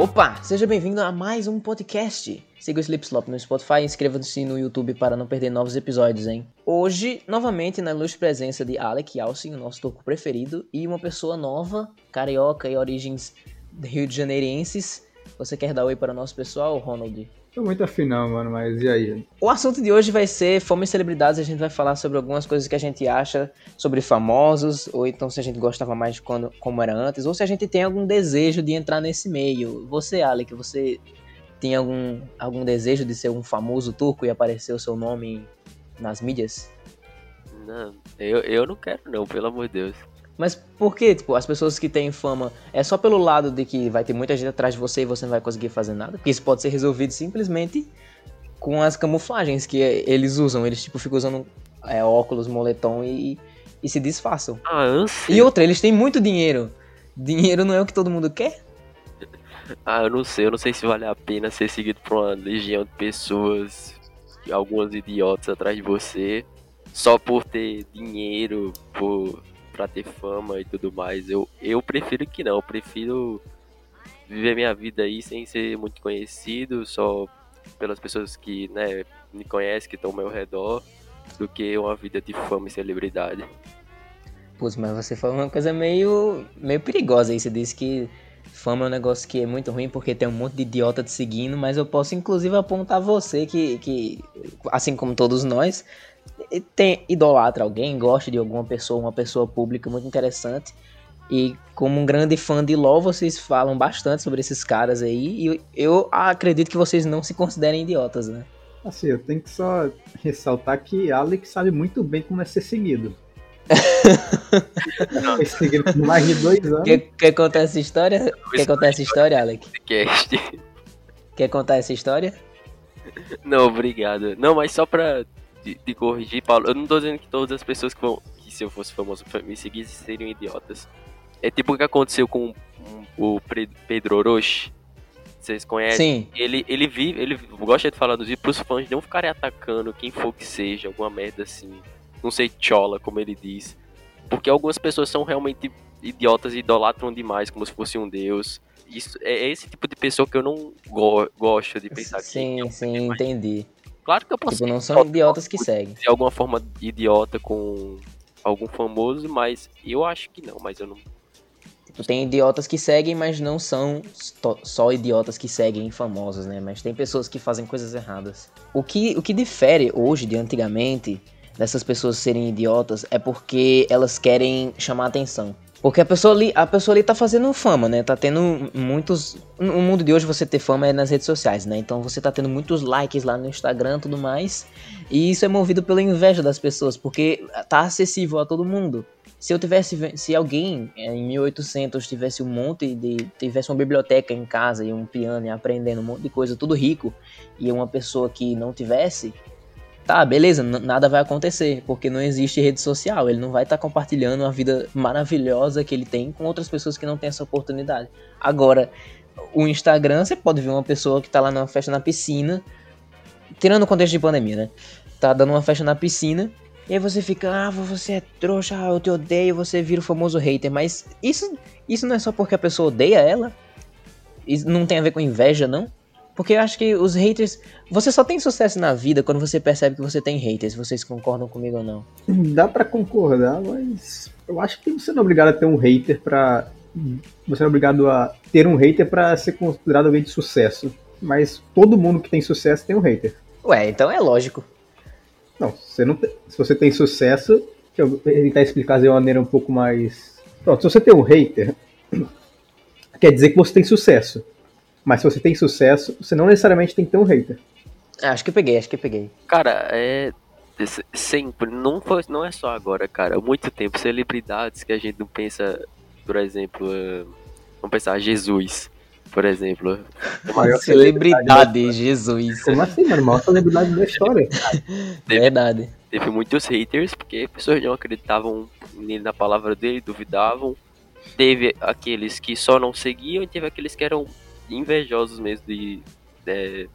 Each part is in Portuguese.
Opa, seja bem-vindo a mais um podcast. Siga o Slipslop no Spotify e inscreva-se no YouTube para não perder novos episódios, hein? Hoje, novamente, na ilustre presença de Alec Alcin, o nosso toco preferido, e uma pessoa nova, carioca e origens rio de janeirenses. Você quer dar oi para o nosso pessoal, Ronald? Tô muito afim não, mano, mas e aí? O assunto de hoje vai ser fome e celebridades. A gente vai falar sobre algumas coisas que a gente acha sobre famosos, ou então se a gente gostava mais de quando, como era antes, ou se a gente tem algum desejo de entrar nesse meio. Você, Alec, você tem algum, algum desejo de ser um famoso turco e aparecer o seu nome nas mídias? Não, eu, eu não quero não, pelo amor de Deus. Mas por que, tipo, as pessoas que têm fama é só pelo lado de que vai ter muita gente atrás de você e você não vai conseguir fazer nada? Porque isso pode ser resolvido simplesmente com as camuflagens que eles usam. Eles, tipo, ficam usando é, óculos, moletom e, e se disfarçam. Ah, eu sei. E outra, eles têm muito dinheiro. Dinheiro não é o que todo mundo quer? Ah, eu não sei. Eu não sei se vale a pena ser seguido por uma legião de pessoas, alguns idiotas atrás de você, só por ter dinheiro, por pra ter fama e tudo mais. Eu, eu prefiro que não, eu prefiro viver minha vida aí sem ser muito conhecido, só pelas pessoas que né, me conhecem, que estão ao meu redor, do que uma vida de fama e celebridade. Putz, mas você falou uma coisa meio, meio perigosa aí. Você disse que fama é um negócio que é muito ruim porque tem um monte de idiota te seguindo, mas eu posso inclusive apontar você que, que assim como todos nós, tem, idolatra alguém, gosta de alguma pessoa, uma pessoa pública muito interessante. E como um grande fã de LoL, vocês falam bastante sobre esses caras aí. E eu acredito que vocês não se considerem idiotas, né? Assim, eu tenho que só ressaltar que Alex sabe muito bem como é ser seguido. Foi seguido por mais de dois anos. Quer, quer contar essa história? Quer contar essa história, Alex? Quer contar essa história? Não, obrigado. Não, mas só pra de, de, corrigir, Paulo, eu não tô dizendo que todas as pessoas que vão. que se eu fosse famoso me seguissem seriam idiotas. É tipo o que aconteceu com o Pedro Orochi. Vocês conhecem? Sim. Ele, ele vive, ele gosta de falar nos vídeos pros fãs não ficarem atacando quem for que seja, alguma merda assim. Não sei, chola, como ele diz. Porque algumas pessoas são realmente idiotas e idolatram demais, como se fosse um deus. Isso, é, é esse tipo de pessoa que eu não go gosto de pensar sim, que. Sim, sim, entendi. Claro que eu posso. Tipo, não são idiotas que seguem. De alguma forma idiota com algum famoso, mas eu acho que não, mas eu não. Tipo, tem idiotas que seguem, mas não são só idiotas que seguem famosos, né? Mas tem pessoas que fazem coisas erradas. O que, o que difere hoje de antigamente dessas pessoas serem idiotas é porque elas querem chamar atenção. Porque a pessoa ali, a pessoa ali tá fazendo fama, né? Tá tendo muitos. No mundo de hoje você ter fama é nas redes sociais, né? Então você tá tendo muitos likes lá no Instagram e tudo mais. E isso é movido pela inveja das pessoas, porque tá acessível a todo mundo. Se eu tivesse. Se alguém é, em 1800 tivesse um monte de. tivesse uma biblioteca em casa e um piano e aprendendo um monte de coisa, tudo rico, e uma pessoa que não tivesse, tá, beleza, nada vai acontecer, porque não existe rede social. Ele não vai estar tá compartilhando a vida maravilhosa que ele tem com outras pessoas que não têm essa oportunidade. Agora, o Instagram, você pode ver uma pessoa que tá lá numa festa na piscina, tirando o contexto de pandemia, né? Tá dando uma festa na piscina, e aí você fica, ah, você é trouxa, eu te odeio, você vira o famoso hater. Mas isso, isso não é só porque a pessoa odeia ela? Isso não tem a ver com inveja, não? Porque eu acho que os haters. Você só tem sucesso na vida quando você percebe que você tem haters. Vocês concordam comigo ou não? Dá para concordar, mas eu acho que você não é obrigado a ter um hater pra. Você não é obrigado a ter um hater para ser considerado alguém de sucesso. Mas todo mundo que tem sucesso tem um hater. Ué, então é lógico. Não, você não tem, se você tem sucesso, deixa eu tentar explicar de uma maneira um pouco mais. Pronto, se você tem um hater, quer dizer que você tem sucesso. Mas se você tem sucesso, você não necessariamente tem que ter um hater. Ah, acho que eu peguei, acho que eu peguei. Cara, é. Sempre, não, foi, não é só agora, cara. Há muito tempo, celebridades que a gente não pensa, por exemplo, vamos pensar, Jesus, por exemplo. Maior celebridade, Jesus. Como assim, mano? Maior celebridade da história. Teve, Verdade. Teve muitos haters, porque pessoas não acreditavam na palavra dele, duvidavam. Teve aqueles que só não seguiam e teve aqueles que eram invejosos mesmo de, de,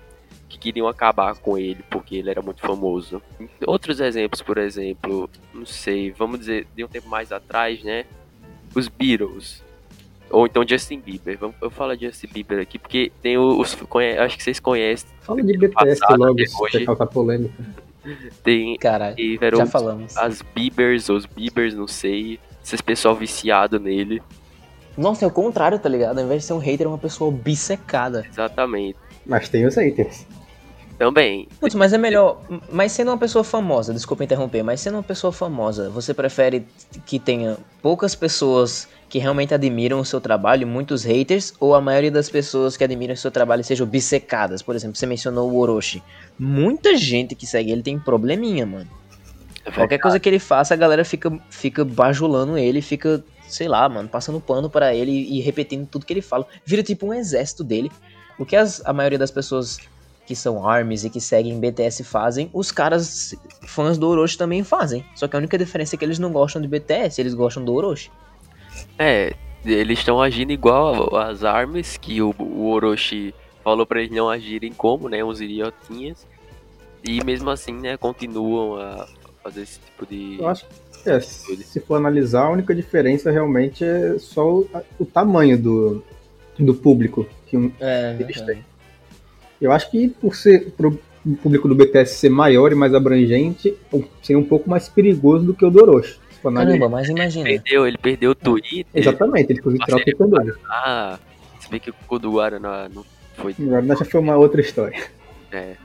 que queriam acabar com ele porque ele era muito famoso. Outros exemplos, por exemplo, não sei, vamos dizer, de um tempo mais atrás, né? Os Beatles. Ou então Justin Bieber. Vamos, eu falo de Justin Bieber aqui, porque tem os. conhe- acho que vocês conhecem. Fala de BTS passado, logo, hoje. causar polêmica. Tem. Caralho, já falamos. as Biebers, os Biebers, não sei. Esses pessoal viciado nele. Nossa, é o contrário, tá ligado? Ao invés de ser um hater, é uma pessoa obcecada. Exatamente. Mas tem os haters. Também. Putz, mas é melhor. Mas sendo uma pessoa famosa, desculpa interromper, mas sendo uma pessoa famosa, você prefere que tenha poucas pessoas que realmente admiram o seu trabalho, e muitos haters, ou a maioria das pessoas que admiram o seu trabalho sejam obcecadas? Por exemplo, você mencionou o Orochi. Muita gente que segue ele tem probleminha, mano. É Qualquer coisa que ele faça, a galera fica, fica bajulando ele, fica, sei lá, mano, passando pano pra ele e repetindo tudo que ele fala. Vira tipo um exército dele. O que as- a maioria das pessoas que são ARMYs e que seguem BTS fazem, os caras fãs do Orochi também fazem. Só que a única diferença é que eles não gostam de BTS, eles gostam do Orochi. É, eles estão agindo igual as armas que o, o Orochi falou pra eles não agirem como, né? Uns idiotinhas. E mesmo assim, né, continuam a fazer esse tipo de. Eu acho que, é, se for analisar, a única diferença realmente é só o, o tamanho do, do público. Que um- É, Eles têm. eu acho que por ser pro público do BTS ser maior e mais abrangente, seria um pouco mais perigoso do que o do Orochi. Se for analisar. Caramba, mas imagina. Perdeu, ele perdeu o Twitter. Exatamente, ele Mas tirar o ele- Taekwondo. Ah, se bem que o do Guaraná não foi. Agora já foi uma outra história. É,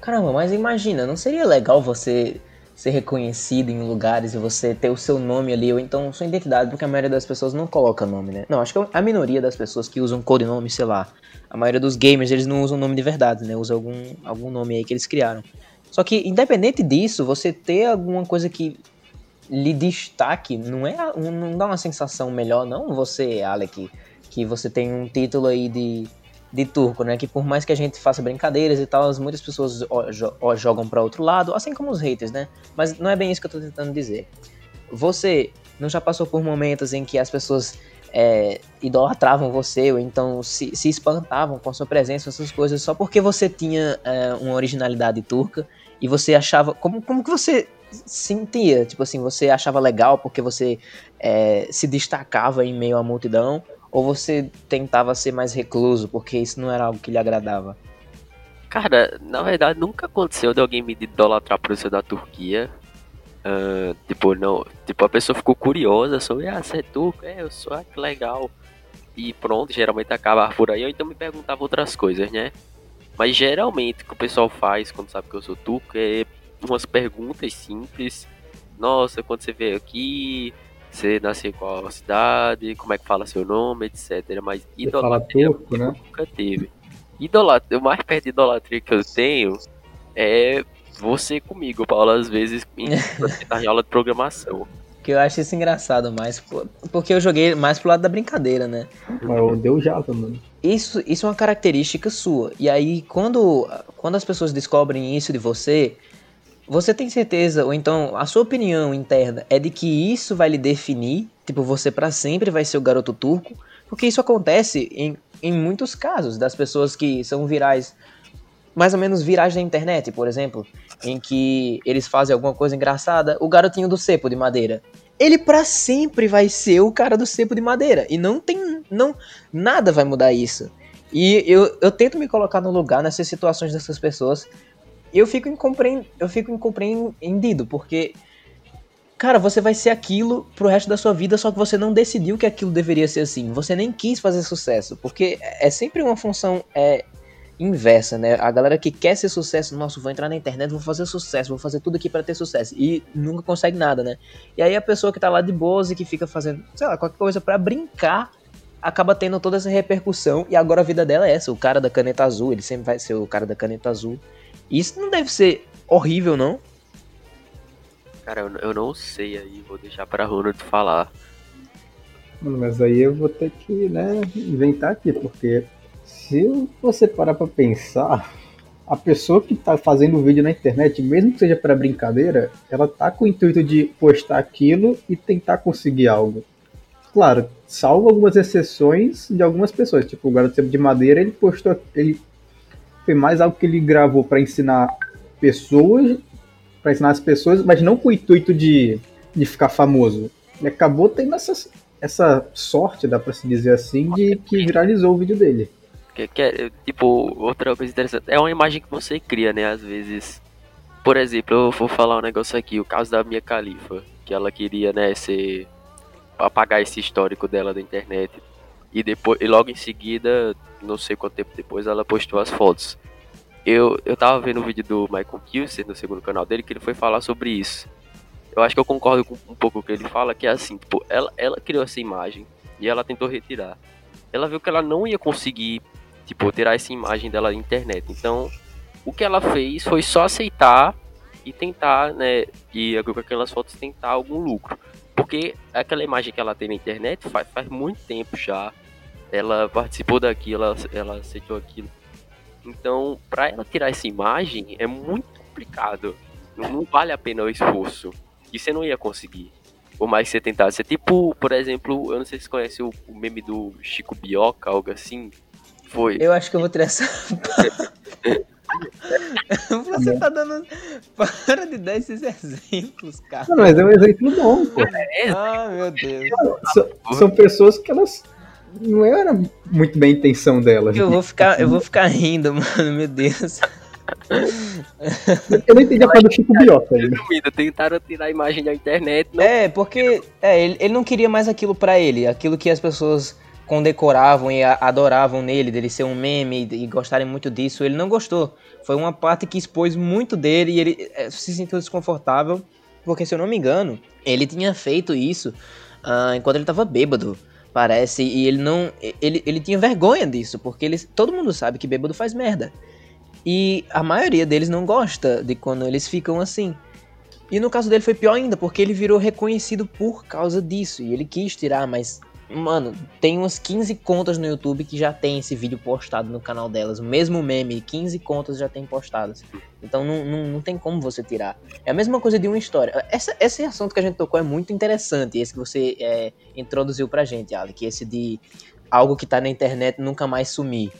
Caramba, mas imagina, não seria legal você ser reconhecido em lugares e você ter o seu nome ali, ou então sua identidade, porque a maioria das pessoas não coloca nome, né? Não, acho que a minoria das pessoas que usam codinome, sei lá, a maioria dos gamers, eles não usam nome de verdade, né? Usam algum, algum nome aí que eles criaram. Só que, independente disso, você ter alguma coisa que lhe destaque, não é não dá uma sensação melhor, não, você, Alec, que você tem um título aí de de turco, né? Que por mais que a gente faça brincadeiras e tal, muitas pessoas jogam pra outro lado, assim como os haters, né? Mas não é bem isso que eu tô tentando dizer. Você não já passou por momentos em que as pessoas é, idolatravam você, ou então se, se espantavam com a sua presença, essas coisas, só porque você tinha é, uma originalidade turca e você achava. Como, como que você sentia? Tipo assim, você achava legal porque você é, se destacava em meio à multidão? Ou você tentava ser mais recluso porque isso não era algo que lhe agradava? Cara, na verdade nunca aconteceu de alguém me idolatrar por ser da Turquia. Ah, tipo, não. Tipo, a pessoa ficou curiosa sobre, ah, você é turco? É, eu sou, ah, que legal. E pronto, geralmente acaba por aí, ou então me perguntava outras coisas, né? Mas geralmente o que o pessoal faz quando sabe que eu sou turco é umas perguntas simples. Nossa, quando você veio aqui, você nasceu em qual cidade, como é que fala seu nome, etc. Mas Você fala idolatria turco, né? nunca teve. Idolatria, o mais perto de idolatria que eu tenho é você comigo, Paulo, às vezes em, aula de programação. Que eu acho isso engraçado mais, porque eu joguei mais pro lado da brincadeira, né? Mas eu deu Java, mano. Isso, isso é uma característica sua. E aí, quando, quando as pessoas descobrem isso de você, você tem certeza, ou então a sua opinião interna é de que isso vai lhe definir, tipo, você pra sempre vai ser o garoto turco, porque isso acontece em, em muitos casos das pessoas que são virais, mais ou menos virais na internet, por exemplo, em que eles fazem alguma coisa engraçada, o garotinho do cepo de madeira. Ele pra sempre vai ser o cara do cepo de madeira. E não tem. não Nada vai mudar isso. E eu, eu tento me colocar no lugar nessas situações dessas pessoas. Eu fico, eu fico incompreendido, porque. Cara, você vai ser aquilo pro resto da sua vida, só que você não decidiu que aquilo deveria ser assim. Você nem quis fazer sucesso. Porque é sempre uma função é, inversa, né? A galera que quer ser sucesso, nossa, vou entrar na internet, vou fazer sucesso, vou fazer tudo aqui pra ter sucesso. E nunca consegue nada, né? E aí a pessoa que tá lá de boas e que fica fazendo, sei lá, qualquer coisa pra brincar, acaba tendo toda essa repercussão. E agora a vida dela é essa, o cara da caneta azul, ele sempre vai ser o cara da caneta azul. Isso não deve ser horrível, não? Cara, eu, eu não sei aí, vou deixar pra Ronald falar. Mano, Mas aí eu vou ter que, né, inventar aqui, porque se você parar pra pensar, a pessoa que tá fazendo o vídeo na internet, mesmo que seja para brincadeira, ela tá com o intuito de postar aquilo e tentar conseguir algo. Claro, salvo algumas exceções de algumas pessoas, tipo o garoto Sempre de madeira, ele postou, ele foi mais algo que ele gravou para ensinar pessoas, para ensinar as pessoas, mas não com o intuito de, de ficar famoso. Ele acabou tendo essas essa sorte, dá pra se dizer assim, de que viralizou o vídeo dele. Que, que é, tipo, outra coisa interessante. É uma imagem que você cria, né? Às vezes. Por exemplo, eu vou falar um negócio aqui, o caso da minha califa, que ela queria, né, ser. apagar esse histórico dela da internet. E depois, e logo em seguida, não sei quanto tempo depois, ela postou as fotos. Eu, eu tava vendo o vídeo do Michael Kilser no segundo canal dele, que ele foi falar sobre isso. Eu acho que eu concordo com um pouco o que ele fala, que é assim, tipo, ela, ela criou essa imagem e ela tentou retirar. Ela viu que ela não ia conseguir tipo, tirar essa imagem dela da internet. Então, o que ela fez foi só aceitar e tentar, né, e com aquelas fotos tentar algum lucro. Porque aquela imagem que ela tem na internet faz, faz muito tempo já. Ela participou daquilo, ela, ela aceitou aquilo. Então, para ela tirar essa imagem é muito complicado. Não, não vale a pena o esforço. E você não ia conseguir. Por mais que você tentasse. É tipo, por exemplo, eu não sei se você conhece o, o meme do Chico Bioca, algo assim foi. Eu acho que eu vou tirar essa. Você tá dando. Para de dar esses exemplos, cara. Não, mas é um exemplo bom, pô. Ah, meu Deus. São, são pessoas que elas. Não era muito bem a intenção delas. Eu vou ficar, eu vou ficar rindo, mano, meu Deus. Eu não entendi a parte do Chico Bioca ainda. Tentaram tirar a imagem da internet. Não... É, porque é, ele, ele não queria mais aquilo pra ele. Aquilo que as pessoas condecoravam e adoravam nele, dele ser um meme e gostarem muito disso. Ele não gostou. Foi uma parte que expôs muito dele e ele eh, se sentiu desconfortável, porque se eu não me engano, ele tinha feito isso uh, enquanto ele estava bêbado, parece, e ele não. Ele, ele tinha vergonha disso, porque ele, todo mundo sabe que bêbado faz merda. E a maioria deles não gosta de quando eles ficam assim. E no caso dele foi pior ainda, porque ele virou reconhecido por causa disso. E ele quis tirar, mas Mano, tem umas 15 contas no YouTube que já tem esse vídeo postado no canal delas. O mesmo meme, 15 contas já tem postadas. Então não, não, não tem como você tirar. É a mesma coisa de uma história. Essa, esse assunto que a gente tocou é muito interessante. Esse que você é, introduziu pra gente, que Esse de algo que tá na internet nunca mais sumir.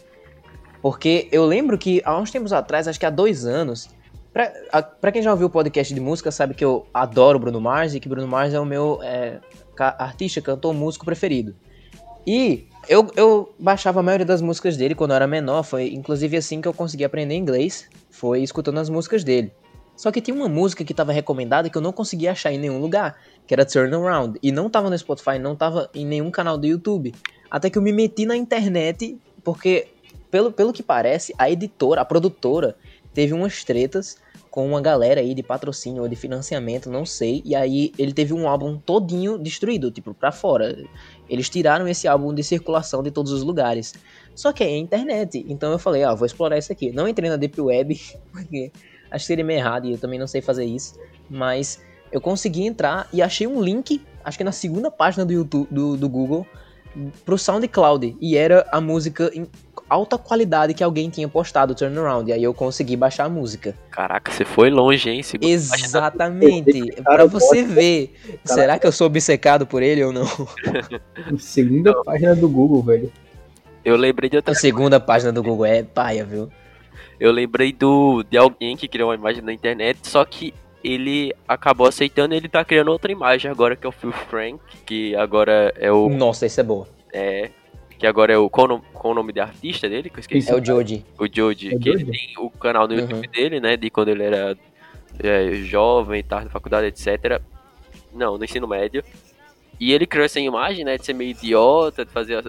Porque eu lembro que há uns tempos atrás, acho que há dois anos, Pra, quem já ouviu o podcast de música, sabe que eu adoro Bruno Mars e que Bruno Mars é o meu é, artista, cantor, músico preferido. E eu, eu baixava a maioria das músicas dele quando eu era menor, foi inclusive assim que eu consegui aprender inglês, foi escutando as músicas dele. Só que tinha uma música que estava recomendada que eu não conseguia achar em nenhum lugar, que era Turn Around, e não estava no Spotify, não estava em nenhum canal do YouTube. Até que eu me meti na internet, porque pelo, pelo que parece, a editora, a produtora, teve umas tretas com uma galera aí de patrocínio ou de financiamento, não sei. E aí ele teve um álbum todinho destruído, tipo, pra fora. Eles tiraram esse álbum de circulação de todos os lugares. Só que é internet. Então eu falei, ah, vou explorar isso aqui. Não entrei na Deep Web, porque acho que seria meio errado e eu também não sei fazer isso. Mas eu consegui entrar e achei um link, acho que na segunda página do YouTube, do, do Google, pro SoundCloud. E era a música alta qualidade que alguém tinha postado Turnaround. E aí eu consegui baixar a música. Caraca, você foi longe, hein? Segunda Exatamente. Para você ver. Será que eu sou obcecado por ele ou não? Segunda página do Google, velho. Eu lembrei de outra. A segunda página do Google é paia, viu? Eu lembrei do de alguém que criou uma imagem na internet, só que ele acabou aceitando e ele tá criando outra imagem agora, que é o Phil Frank, que agora é o. Nossa, isso é boa. É, que agora é o. Qual, o qual o nome de artista dele? Que eu esqueci. É o Joji. O Joji. É que ele tem o canal no YouTube uhum. dele, né? De quando ele era é, jovem, tarde na faculdade, etc. Não, no ensino médio. E ele criou essa imagem, né? De ser meio idiota, de fazer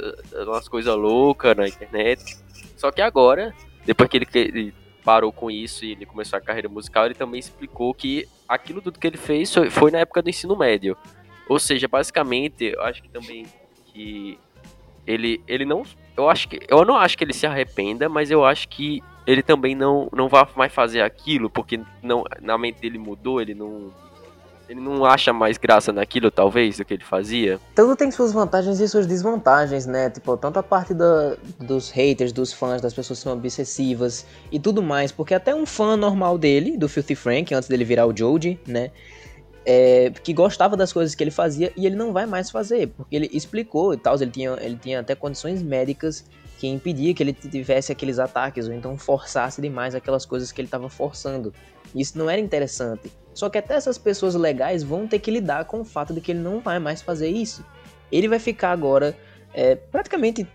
umas coisas loucas na internet. Só que agora, depois que ele, ele parou com isso e ele começou a carreira musical, ele também explicou que aquilo tudo que ele fez foi na época do ensino médio. Ou seja, basicamente, eu acho que também que ele, ele não. Eu acho que. Eu não acho que ele se arrependa, mas eu acho que ele também não, não vai mais fazer aquilo, porque não, na mente dele mudou, ele não. Ele não acha mais graça naquilo, talvez, do que ele fazia. Tudo tem suas vantagens e suas desvantagens, né? Tipo, tanto a parte da, dos haters, dos fãs, das pessoas que são obsessivas e tudo mais. Porque até um fã normal dele, do Filthy Frank, antes dele virar o Joji, né? É, que gostava das coisas que ele fazia e ele não vai mais fazer, porque ele explicou e tal, ele tinha, ele tinha até condições médicas que impedia que ele tivesse aqueles ataques ou então forçasse demais aquelas coisas que ele estava forçando. Isso não era interessante. Só que até essas pessoas legais vão ter que lidar com o fato de que ele não vai mais fazer isso. ele vai ficar agora é, praticamente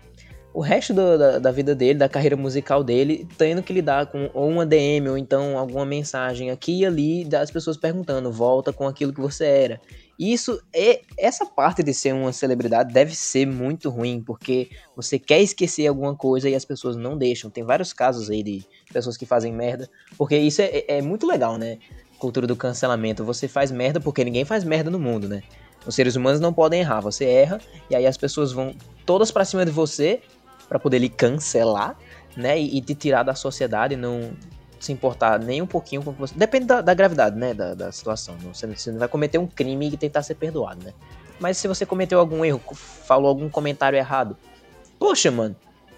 o resto do, da, da, vida dele, da carreira musical dele, tendo que lidar com ou uma DM ou então alguma mensagem aqui e ali das pessoas perguntando, volta com aquilo que você era. Isso é essa parte de ser uma celebridade deve ser muito ruim, porque você quer esquecer alguma coisa e as pessoas não deixam. Tem vários casos aí de pessoas que fazem merda, porque isso é, é muito legal, né? Cultura do cancelamento. Você faz merda porque ninguém faz merda no mundo, né? Os seres humanos não podem errar, você erra e aí as pessoas vão todas para cima de você para poder lhe cancelar, né? E, e, te tirar da sociedade, não se importar nem um pouquinho com você. Depende da, da gravidade, né? Da, da situação. Você, você, não vai cometer um crime e tentar ser perdoado, né? Mas se você cometeu algum erro, falou algum comentário errado, poxa, mano.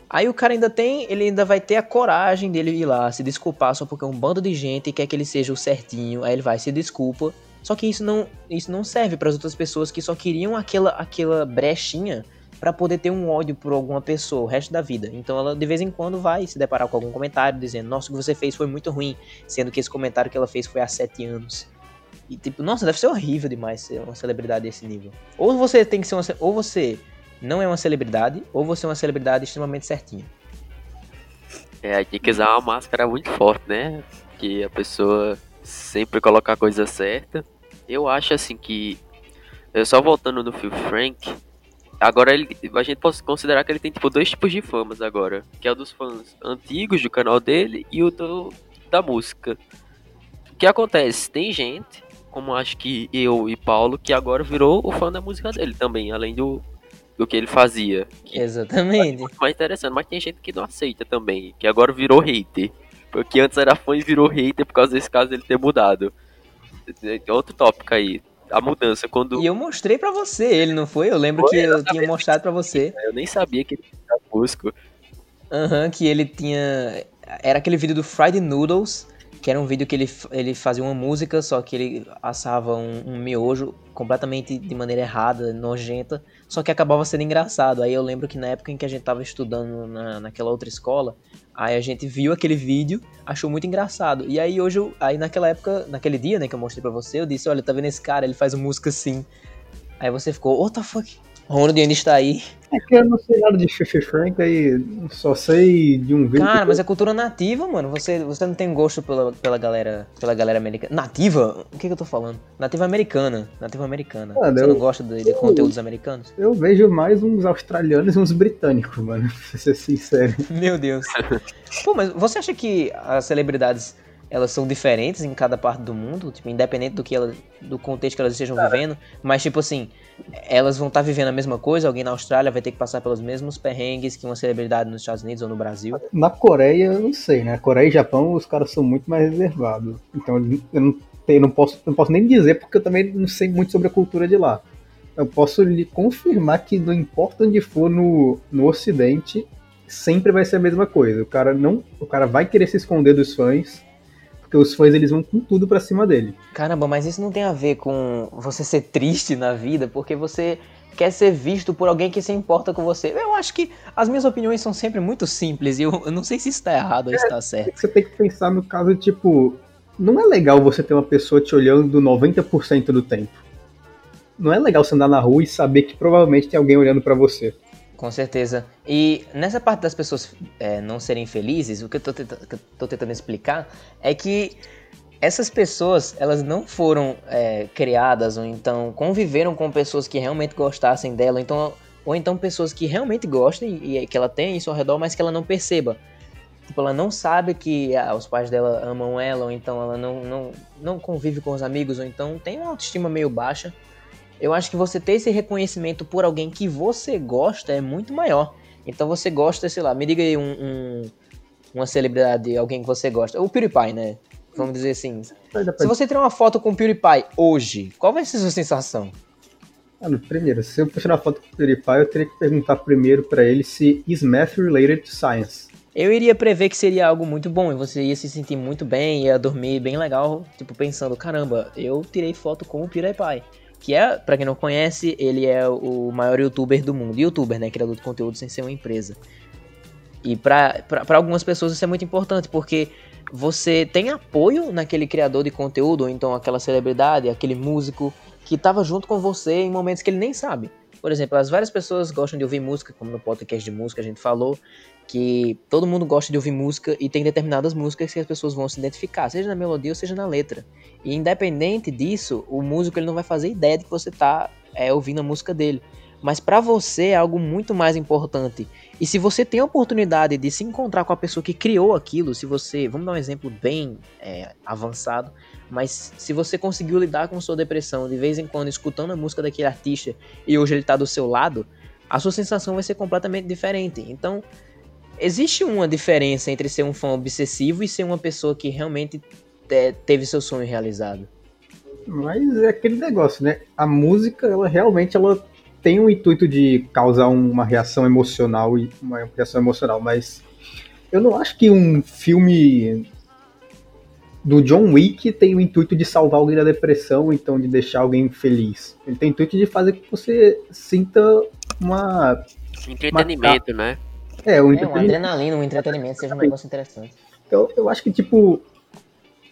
Aí o cara ainda tem, ele ainda vai ter a coragem dele ir lá se desculpar só porque um bando de gente quer que ele seja o certinho. Aí ele vai se desculpa. Só que isso não, isso não serve para as outras pessoas que só queriam aquela, aquela brechinha para poder ter um ódio por alguma pessoa o resto da vida. Então ela de vez em quando vai se deparar com algum comentário dizendo: Nossa, o que você fez foi muito ruim, sendo que esse comentário que ela fez foi há sete anos. E tipo, nossa, deve ser horrível demais ser uma celebridade desse nível. Ou você tem que ser uma. Ou você não é uma celebridade, ou você é uma celebridade extremamente certinha. É, tem que usar uma máscara muito forte, né? Que a pessoa sempre coloca a coisa certa. Eu acho assim que. Só voltando no Phil Frank, Agora ele, a gente pode considerar que ele tem tipo dois tipos de famas agora, que é o dos fãs antigos do canal dele e o do, da música. O que acontece? Tem gente, como acho que eu e Paulo, que agora virou o fã da música dele também, além do, do que ele fazia. Que Exatamente. É mais interessante, mas tem gente que não aceita também, que agora virou hater. Porque antes era fã e virou hater por causa desse caso dele ter mudado. Outro tópico aí a mudança quando. E eu mostrei para você ele, não foi? Eu lembro foi, que eu, eu tinha mostrado para você. Eu nem sabia que ele era músico. Aham, uhum, que ele tinha. Era aquele vídeo do Friday Noodles, que era um vídeo que ele, ele fazia uma música, só que ele assava um, um miojo completamente de maneira errada, nojenta, só que acabava sendo engraçado. Aí eu lembro que na época em que a gente tava estudando na, naquela outra escola, aí a gente viu aquele vídeo, achou muito engraçado. E aí hoje, aí naquela época, naquele dia, né, que eu mostrei pra você, eu disse, olha, tá vendo esse cara, ele faz música assim. Aí você ficou, what the fuck? Ronald ainda está aí. É que eu não sei nada de Fifi Frank, aí só sei de um vídeo. Cara, mas é cultura nativa, mano. Você, você não tem gosto pela, pela galera pela galera americana. Nativa? O que, que eu tô falando? Nativa americana. Nativa americana. Ah, você eu, não gosta de, de eu, conteúdos americanos? Eu vejo mais uns australianos e uns britânicos, mano. Pra ser sincero. Meu Deus. Pô, mas você acha que as celebridades elas são diferentes em cada parte do mundo, tipo, independente do que ela, do contexto que elas estejam Cara. vivendo, mas tipo assim, elas vão estar tá vivendo a mesma coisa, alguém na Austrália vai ter que passar pelos mesmos perrengues que uma celebridade nos Estados Unidos ou no Brasil. Na Coreia, eu não sei, né? Coreia e Japão, os caras são muito mais reservados. Então eu não, eu não posso, não posso nem dizer porque eu também não sei muito sobre a cultura de lá. Eu posso lhe confirmar que não importa onde for no, no ocidente, sempre vai ser a mesma coisa. O cara não, o cara vai querer se esconder dos fãs porque os fãs eles vão com tudo para cima dele. Caramba, mas isso não tem a ver com você ser triste na vida, porque você quer ser visto por alguém que se importa com você. Eu acho que as minhas opiniões são sempre muito simples e eu, eu não sei se está errado ou é, está certo. Você tem que pensar no caso, tipo, não é legal você ter uma pessoa te olhando 90% do tempo. Não é legal você andar na rua e saber que provavelmente tem alguém olhando para você. Com certeza. E nessa parte das pessoas é, não serem felizes, o que eu tô, tentando, que eu tô tentando explicar é que essas pessoas, elas não foram é, criadas ou então conviveram com pessoas que realmente gostassem dela, então, ou então pessoas que realmente gostem e que ela tem isso ao redor, mas que ela não perceba. Tipo, ela não sabe que ah, os pais dela amam ela, ou então ela não, não, não convive com os amigos, ou então tem uma autoestima meio baixa eu acho que você ter esse reconhecimento por alguém que você gosta é muito maior. Então você gosta, sei lá, me diga aí um, um, uma celebridade, alguém que você gosta. O PewDiePie, né? Vamos dizer assim. Se você tirar uma foto com o PewDiePie hoje, qual vai ser a sua sensação? Mano, primeiro, se eu tirar uma foto com o PewDiePie, eu teria que perguntar primeiro para ele se is math related to science. Eu iria prever que seria algo muito bom e você ia se sentir muito bem, ia dormir bem legal, tipo pensando, caramba, eu tirei foto com o PewDiePie que é, para quem não conhece, ele é o maior youtuber do mundo. Youtuber, né? Criador de conteúdo sem ser uma empresa. E para algumas pessoas isso é muito importante, porque você tem apoio naquele criador de conteúdo, ou então aquela celebridade, aquele músico que estava junto com você em momentos que ele nem sabe. Por exemplo, as várias pessoas gostam de ouvir música, como no podcast de música a gente falou, que todo mundo gosta de ouvir música e tem determinadas músicas que as pessoas vão se identificar, seja na melodia ou seja na letra. E independente disso, o músico ele não vai fazer ideia de que você está é, ouvindo a música dele. Mas para você é algo muito mais importante. E se você tem a oportunidade de se encontrar com a pessoa que criou aquilo, se você, vamos dar um exemplo bem é, avançado, mas se você conseguiu lidar com sua depressão de vez em quando escutando a música daquele artista e hoje ele está do seu lado, a sua sensação vai ser completamente diferente. Então, existe uma diferença entre ser um fã obsessivo e ser uma pessoa que realmente é, teve seu sonho realizado. Mas é aquele negócio, né? A música, ela realmente ela tem o intuito de causar uma reação emocional e uma reação emocional, mas eu não acho que um filme do John Wick tem o intuito de salvar alguém da depressão, então de deixar alguém feliz. Ele tem o intuito de fazer que você sinta uma entretenimento, uma... né? É, um, é, um adrenalina, um entretenimento seja um negócio interessante. Eu, eu acho que, tipo,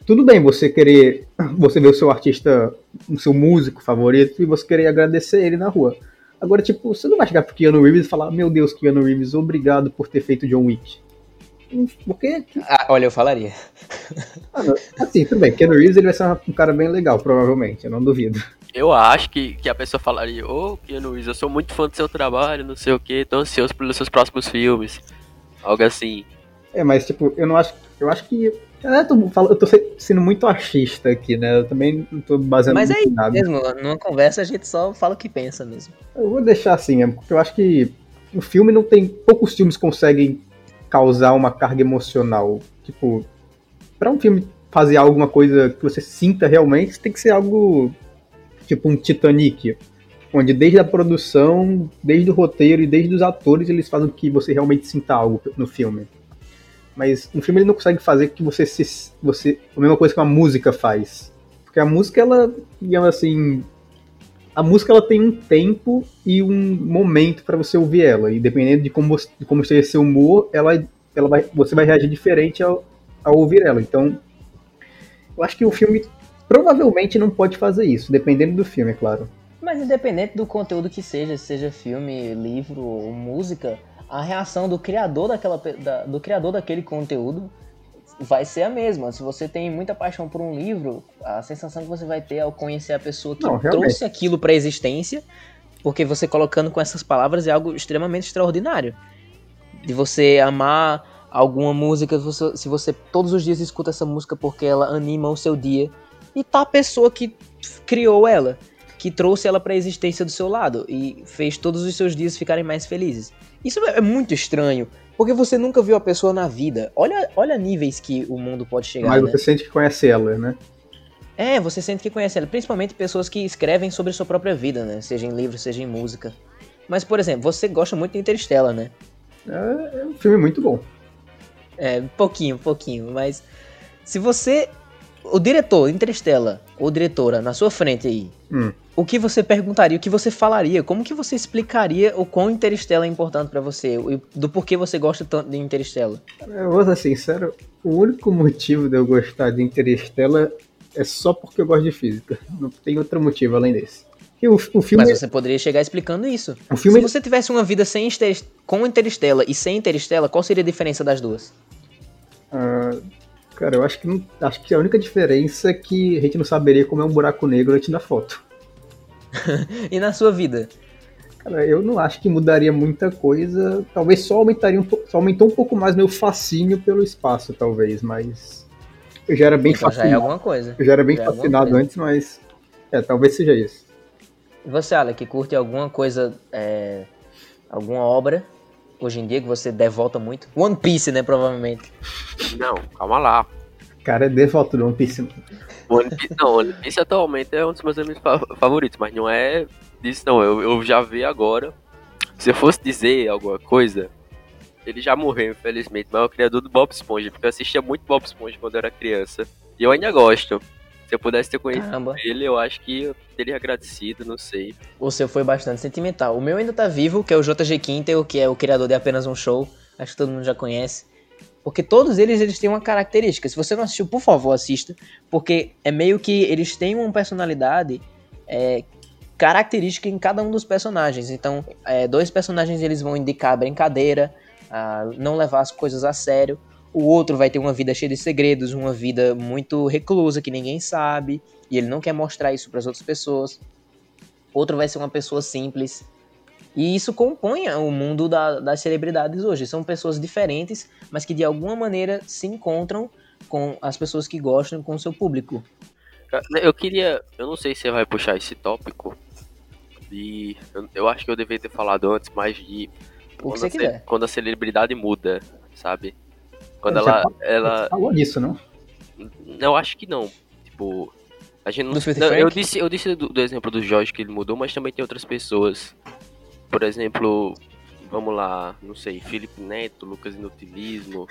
tudo bem você querer, você ver o seu artista, o seu músico favorito e você querer agradecer ele na rua. Agora, tipo, você não vai chegar pro Keanu Reeves e falar, meu Deus, Keanu Reeves, obrigado por ter feito John Wick. Por quê? Ah, olha, eu falaria. Ah, assim, tudo bem, Keanu Reeves ele vai ser um cara bem legal, provavelmente, eu não duvido. Eu acho que, que a pessoa falaria, ô oh, Keanu Reeves, eu sou muito fã do seu trabalho, não sei o que, tô ansioso pelos seus próximos filmes. Algo assim. É, mas tipo, eu não acho. Eu acho que. Eu tô, eu tô sendo muito achista aqui, né? Eu também não tô baseando Mas é isso nada. mesmo, numa conversa a gente só fala o que pensa mesmo. Eu vou deixar assim, é porque eu acho que o filme não tem. Poucos filmes conseguem causar uma carga emocional. Tipo, para um filme fazer alguma coisa que você sinta realmente, tem que ser algo tipo um Titanic, onde desde a produção, desde o roteiro e desde os atores eles fazem que você realmente sinta algo no filme. Mas um filme ele não consegue fazer que você se você a mesma coisa que uma música faz, porque a música ela, digamos assim, a música ela tem um tempo e um momento para você ouvir ela, e dependendo de como você, de como esteja seu humor, ela ela vai você vai reagir diferente ao, ao ouvir ela. Então, eu acho que o filme Provavelmente não pode fazer isso, dependendo do filme, é claro. Mas independente do conteúdo que seja, seja filme, livro ou música, a reação do criador daquela da, do criador daquele conteúdo vai ser a mesma. Se você tem muita paixão por um livro, a sensação que você vai ter ao conhecer a pessoa que não, trouxe aquilo para a existência, porque você colocando com essas palavras é algo extremamente extraordinário. De você amar alguma música, se você todos os dias escuta essa música porque ela anima o seu dia, e tá a pessoa que criou ela, que trouxe ela para a existência do seu lado e fez todos os seus dias ficarem mais felizes. Isso é muito estranho, porque você nunca viu a pessoa na vida. Olha, olha níveis que o mundo pode chegar. Mas né? você sente que conhece ela, né? É, você sente que conhece ela, principalmente pessoas que escrevem sobre sua própria vida, né? Seja em livro, seja em música. Mas, por exemplo, você gosta muito de Interstellar, né? É, é um filme muito bom. É, pouquinho, pouquinho, mas se você o diretor, Interestela, ou diretora, na sua frente aí, hum. o que você perguntaria, o que você falaria, como que você explicaria o quão Interestela é importante para você, do porquê você gosta tanto de Interestela? Eu vou ser sincero, o único motivo de eu gostar de Interestela é só porque eu gosto de física. Não tem outro motivo além desse. O, o filme... Mas você poderia chegar explicando isso. O filme... Se você tivesse uma vida sem com Interestela e sem Interestela, qual seria a diferença das duas? Uh, Cara, eu acho que, não, acho que a única diferença é que a gente não saberia como é um buraco negro antes da foto. e na sua vida? Cara, eu não acho que mudaria muita coisa. Talvez só aumentaria um, só aumentou um pouco mais meu fascínio pelo espaço, talvez, mas. Eu já era bem então fascinado. Já é alguma coisa. Eu já era bem já é fascinado é antes, mas. É, talvez seja isso. E você, Alec, que curte alguma coisa. É, alguma obra hoje em dia que você devota muito? One Piece, né, provavelmente. Não, calma lá. Cara, é devoto do One Piece. One Piece. Não, One Piece atualmente é um dos meus animes favoritos, mas não é disso não. Eu, eu já vi agora. Se eu fosse dizer alguma coisa, ele já morreu, infelizmente, mas é o criador do Bob Esponja, porque eu assistia muito Bob Esponja quando eu era criança. E eu ainda gosto. Se eu pudesse ter conhecido Caramba. ele, eu acho que eu teria agradecido, não sei. O seu foi bastante sentimental. O meu ainda tá vivo, que é o JG Quintel, que é o criador de apenas um show. Acho que todo mundo já conhece. Porque todos eles, eles têm uma característica. Se você não assistiu, por favor, assista. Porque é meio que eles têm uma personalidade é, característica em cada um dos personagens. Então, é, dois personagens eles vão indicar brincadeira, não levar as coisas a sério. O outro vai ter uma vida cheia de segredos, uma vida muito reclusa que ninguém sabe, e ele não quer mostrar isso para as outras pessoas. Outro vai ser uma pessoa simples. E isso compõe o mundo da, das celebridades hoje. São pessoas diferentes, mas que de alguma maneira se encontram com as pessoas que gostam, com o seu público. Eu queria. Eu não sei se você vai puxar esse tópico. E eu, eu acho que eu deveria ter falado antes, mas de. O que você quiser. Quando a celebridade muda, sabe? Quando ela. ela... falou disso, não? Eu acho que não. Tipo. A gente não, não eu disse, eu disse do, do, exemplo do Jorge que ele mudou, mas também tem outras pessoas. Por exemplo, vamos lá, não sei, Felipe Neto, Lucas Inutilismo,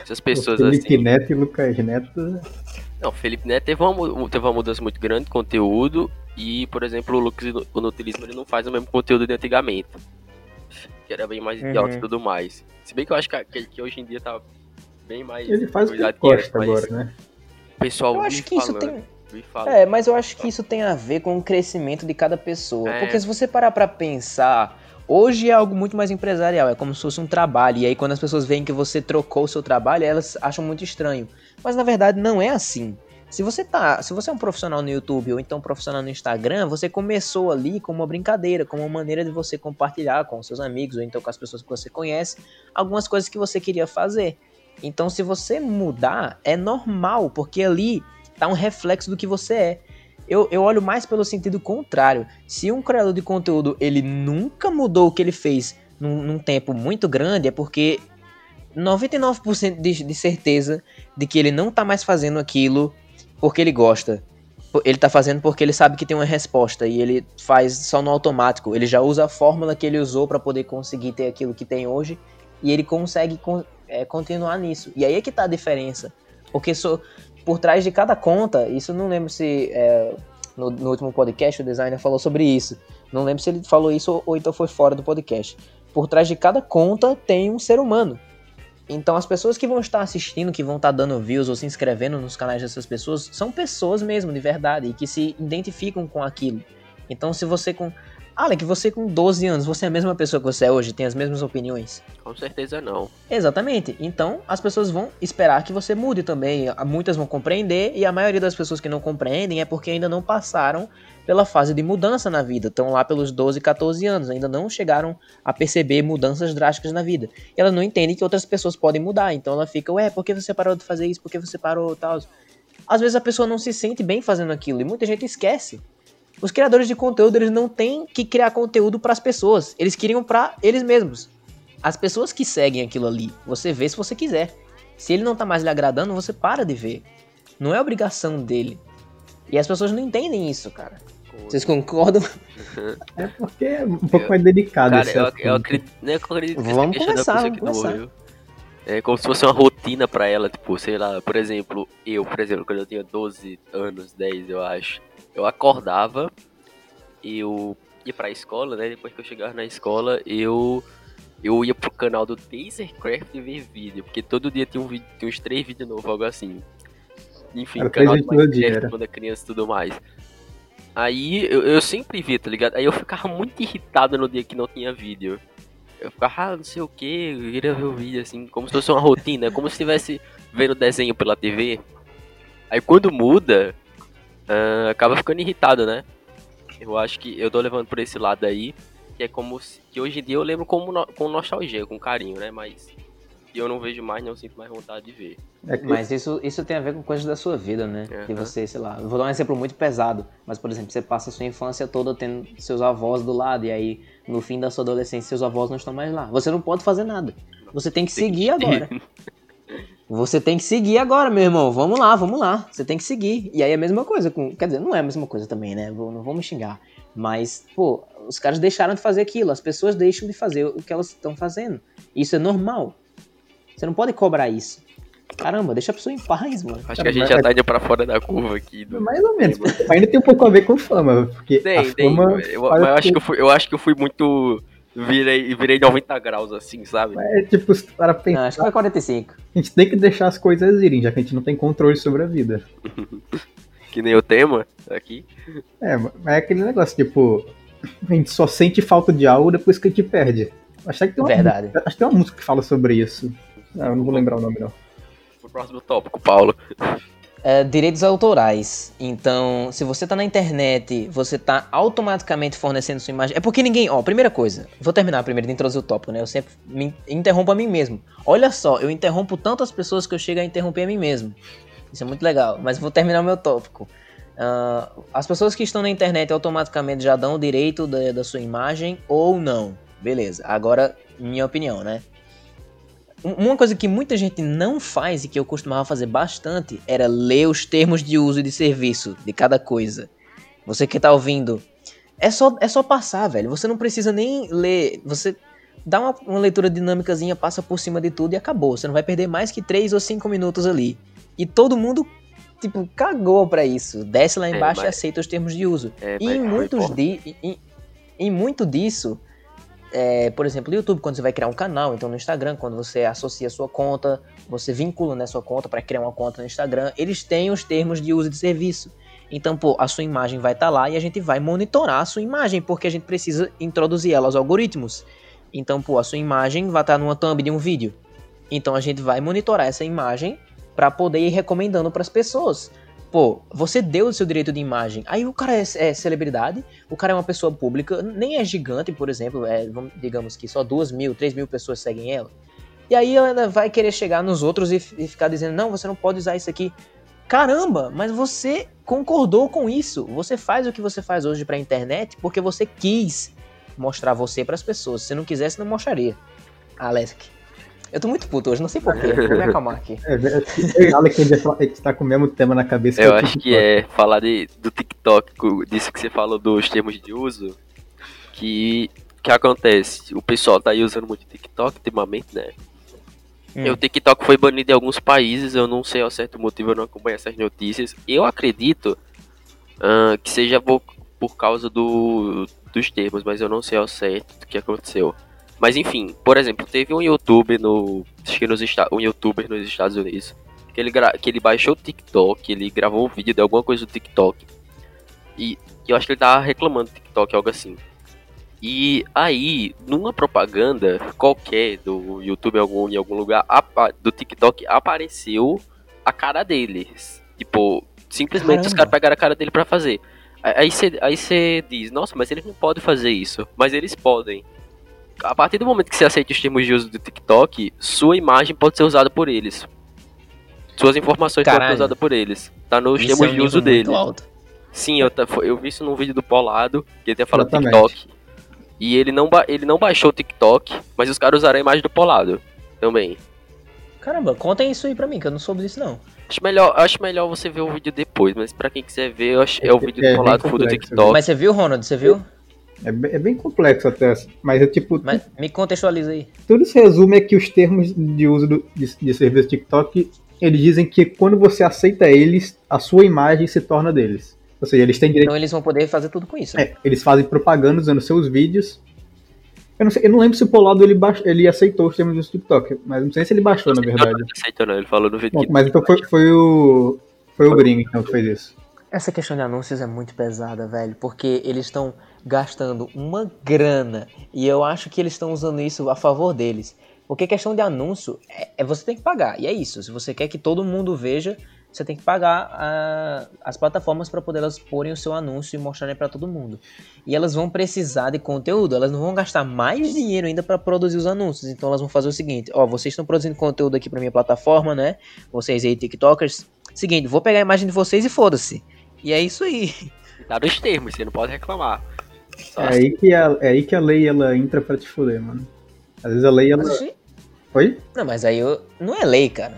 essas pessoas Felipe assim. Felipe Neto e Lucas Neto. Não, Felipe Neto teve uma, teve uma mudança muito grande de conteúdo e, por exemplo, o Lucas Inutilismo ele não faz o mesmo conteúdo de antigamente. Que era bem mais idiota uhum. e tudo mais. Se bem que eu acho que, que, que hoje em dia tá bem mais. Ele faz o que ele gosta agora, né? Pessoal, eu acho que isso tem. É, mas eu acho que isso tem a ver com o crescimento de cada pessoa. É. Porque se você parar pra pensar, hoje é algo muito mais empresarial, é como se fosse um trabalho. E aí quando as pessoas veem que você trocou o seu trabalho, elas acham muito estranho. Mas na verdade não é assim. Se você tá, se você é um profissional no YouTube ou então um profissional no Instagram, você começou ali como uma brincadeira, como uma maneira de você compartilhar com seus amigos ou então com as pessoas que você conhece algumas coisas que você queria fazer. Então, se você mudar, é normal, porque ali tá um reflexo do que você é. Eu, eu olho mais pelo sentido contrário. Se um criador de conteúdo ele nunca mudou o que ele fez num, num tempo muito grande, é porque 99% de, de certeza de que ele não tá mais fazendo aquilo porque ele gosta. Ele tá fazendo porque ele sabe que tem uma resposta e ele faz só no automático. Ele já usa a fórmula que ele usou para poder conseguir ter aquilo que tem hoje e ele consegue é, continuar nisso. E aí é que tá a diferença. Porque sou, por trás de cada conta, isso não lembro se é, no, no, último podcast o designer falou sobre isso. Não lembro se ele falou isso ou, ou então foi fora do podcast. Por trás de cada conta tem um ser humano. Então as pessoas que vão estar assistindo, que vão estar dando views ou se inscrevendo nos canais dessas pessoas, são pessoas mesmo, de verdade, e que se identificam com aquilo. Então se você com Alec, você com 12 anos, você é a mesma pessoa que você é hoje? Tem as mesmas opiniões? Com certeza não. Exatamente. Então, as pessoas vão esperar que você mude também. Muitas vão compreender, e a maioria das pessoas que não compreendem é porque ainda não passaram pela fase de mudança na vida. Estão lá pelos 12, 14 anos, ainda não chegaram a perceber mudanças drásticas na vida. E ela não entende que outras pessoas podem mudar. Então ela fica, ué, por que você parou de fazer isso? Por que você parou tal? Às vezes a pessoa não se sente bem fazendo aquilo, e muita gente esquece. Os criadores de conteúdo, eles não têm que criar conteúdo para as pessoas. Eles criam para eles mesmos. As pessoas que seguem aquilo ali, você vê se você quiser. Se ele não tá mais lhe agradando, você para de ver. Não é obrigação dele. E as pessoas não entendem isso, cara. Vocês concordam? É porque é um pouco eu, mais delicado cara, esse eu, eu acredito, né, eu acredito Vamos começar, vamos começar. É como se fosse uma rotina para ela, tipo, sei lá, por exemplo, eu, por exemplo, quando eu tinha 12 anos, 10, eu acho, eu acordava, eu ia pra escola, né? Depois que eu chegava na escola, eu eu ia pro canal do Tasercraft ver vídeo, porque todo dia tinha, um vídeo, tinha uns três vídeos novos, algo assim. Enfim, era canal do Minecraft quando criança e tudo mais. Aí eu, eu sempre vi, tá ligado? Aí eu ficava muito irritado no dia que não tinha vídeo. Eu ficava, ah, não sei o que, eu queria ver o vídeo assim, como se fosse uma rotina, como se estivesse vendo desenho pela TV. Aí quando muda, uh, acaba ficando irritado, né? Eu acho que eu tô levando por esse lado aí, que é como se, que hoje em dia eu lembro como no, com nostalgia, com carinho, né? Mas eu não vejo mais, não sinto mais vontade de ver. É que... Mas isso, isso tem a ver com coisas da sua vida, né? Uhum. Que você, sei lá, vou dar um exemplo muito pesado, mas por exemplo, você passa a sua infância toda tendo seus avós do lado, e aí no fim da sua adolescência seus avós não estão mais lá. Você não pode fazer nada. Você tem que seguir agora. Você tem que seguir agora, meu irmão. Vamos lá, vamos lá. Você tem que seguir. E aí é a mesma coisa com. Quer dizer, não é a mesma coisa também, né? Não vou me xingar. Mas, pô, os caras deixaram de fazer aquilo. As pessoas deixam de fazer o que elas estão fazendo. Isso é normal. Você não pode cobrar isso. Caramba, deixa a pessoa em paz, mano. Acho que a gente já tá indo pra fora da curva aqui. Do... Mais ou menos. Ainda tem um pouco a ver com fama. Porque tem, tem. Fama eu, eu, acho que eu, fui, eu acho que eu fui muito virei, virei 90 graus, assim, sabe? É tipo, para pensar. Não, acho que foi 45. A gente tem que deixar as coisas irem, já que a gente não tem controle sobre a vida. Que nem o tema aqui. É, mas é aquele negócio, tipo, a gente só sente falta de algo depois que a gente perde. Acho que tem uma, Verdade. Acho que tem uma música que fala sobre isso. Ah, eu não vou lembrar o nome, não. Pro próximo tópico, Paulo. É, direitos autorais. Então, se você tá na internet, você tá automaticamente fornecendo sua imagem. É porque ninguém. Ó, primeira coisa. Vou terminar primeiro de introduzir o tópico, né? Eu sempre me interrompo a mim mesmo. Olha só, eu interrompo tantas pessoas que eu chego a interromper a mim mesmo. Isso é muito legal. Mas vou terminar o meu tópico. Ah, as pessoas que estão na internet automaticamente já dão o direito da, da sua imagem ou não. Beleza. Agora, minha opinião, né? Um- Uma coisa que muita gente não faz e que eu costumava fazer bastante era ler os termos de uso e de serviço de cada coisa. Você que tá ouvindo, é só, é só passar, velho. Você não precisa nem ler. Você dá uma, uma leitura dinâmicazinha, passa por cima de tudo e acabou. Você não vai perder mais que 3 ou 5 minutos ali. E todo mundo, tipo, cagou pra isso. Desce lá É, embaixo e mas- aceita os termos de uso. É, E em muitos bom. di em, em muito disso, é, por exemplo, no YouTube, quando você vai criar um canal, então no Instagram, quando você associa a sua conta, você vincula né, sua conta para criar uma conta no Instagram, eles têm os termos de uso de serviço. Então, pô, a sua imagem vai estar lá e a gente vai monitorar a sua imagem, porque a gente precisa introduzir ela aos algoritmos. Então, pô, a sua imagem vai estar numa thumb de um vídeo. Então a gente vai monitorar essa imagem para poder ir recomendando para as pessoas. Pô, você deu o seu direito de imagem. Aí o cara é, é celebridade, o cara é uma pessoa pública, nem é gigante, por exemplo, é, vamos- digamos que só duas mil, três mil pessoas seguem ela. E aí ela vai querer chegar nos outros e, e ficar dizendo, não, você não pode usar isso aqui. Caramba, mas você concordou com isso. Você faz o que você faz hoje pra internet porque você quis mostrar você pras pessoas. Se não quisesse, não mostraria. Alec. Eu tô muito puto hoje, não sei porquê. Vou me acalmar aqui. É, eu e Alec, a gente a gente tá com o mesmo tema na cabeça. Eu é acho que é falar de, do TikTok, disso que você falou dos termos de uso, que que acontece? O pessoal tá aí usando muito TikTok ultimamente, né? Hum. E o TikTok foi banido em alguns países, eu não sei ao certo motivo, eu não acompanho essas notícias. Eu acredito ah, que seja por, por causa do, dos termos, mas eu não sei ao certo o que aconteceu. Mas enfim, por exemplo, teve um youtuber no. Acho que nos um youtuber nos Estados Unidos. Que ele, que ele baixou o TikTok, ele gravou um vídeo de alguma coisa do TikTok. E, e eu acho que ele tava reclamando do TikTok, algo assim. E aí, numa propaganda qualquer do YouTube em algum, em algum lugar, do TikTok, apareceu a cara deles. Tipo, simplesmente os Caramba. caras pegaram a cara dele pra fazer. Aí você aí cê diz, nossa, mas eles não podem fazer isso. Mas eles podem. A partir do momento que você aceita os termos de uso do TikTok, sua imagem pode ser usada por eles. Suas informações podem Caralho. ser usadas por eles. Tá nos Isso termos é um de uso dele. alto. Sim, eu, eu vi isso num vídeo do Polado, que ele tinha falado. TikTok. E ele não, ele não baixou o TikTok, mas os caras usaram a imagem do Polado também. Caramba, contem isso aí pra mim, que eu não soube disso não. Acho melhor, acho melhor você ver o vídeo depois, mas pra quem quiser ver, acho, é o vídeo É do Polado full do TikTok. Mas você viu, Ronald? Você viu? É, bem- é bem complexo até. Mas é tipo. Mas me contextualiza aí. Tudo se resume é que os termos de uso do, de, de serviço TikTok, eles dizem que quando você aceita eles, a sua imagem se torna deles. Ou seja, eles têm direito. Então eles vão poder fazer tudo com isso. É, eles fazem propaganda usando seus vídeos. Eu não, sei, eu não lembro se o Polado ele, baix, ele aceitou os termos do TikTok, mas não sei se ele baixou, na verdade. Não aceitou não, ele falou no vídeo Bom, que mas então foi, foi o. Foi o gringo então, que fez isso. Essa questão de anúncios é muito pesada, velho, porque eles estão gastando uma grana e eu acho que eles estão usando isso a favor deles. Porque questão de anúncio é, é você tem que pagar, e é isso. Se você quer que todo mundo veja, você tem que pagar a- as plataformas para poder elas porem o seu anúncio e mostrarem para todo mundo. E elas vão precisar de conteúdo, elas não vão gastar mais dinheiro ainda para produzir os anúncios. Então elas vão fazer o seguinte: ó, vocês estão produzindo conteúdo aqui para minha plataforma, né? Vocês aí, TikTokers. Seguinte, vou pegar a imagem de vocês e foda-se. E é isso aí. tá nos termos, você não pode reclamar. Só É aí que a, é aí que a lei ela entra pra te foder, mano. Às vezes a lei ela. Mas, assim, Oi? não, mas aí eu- não é lei, cara.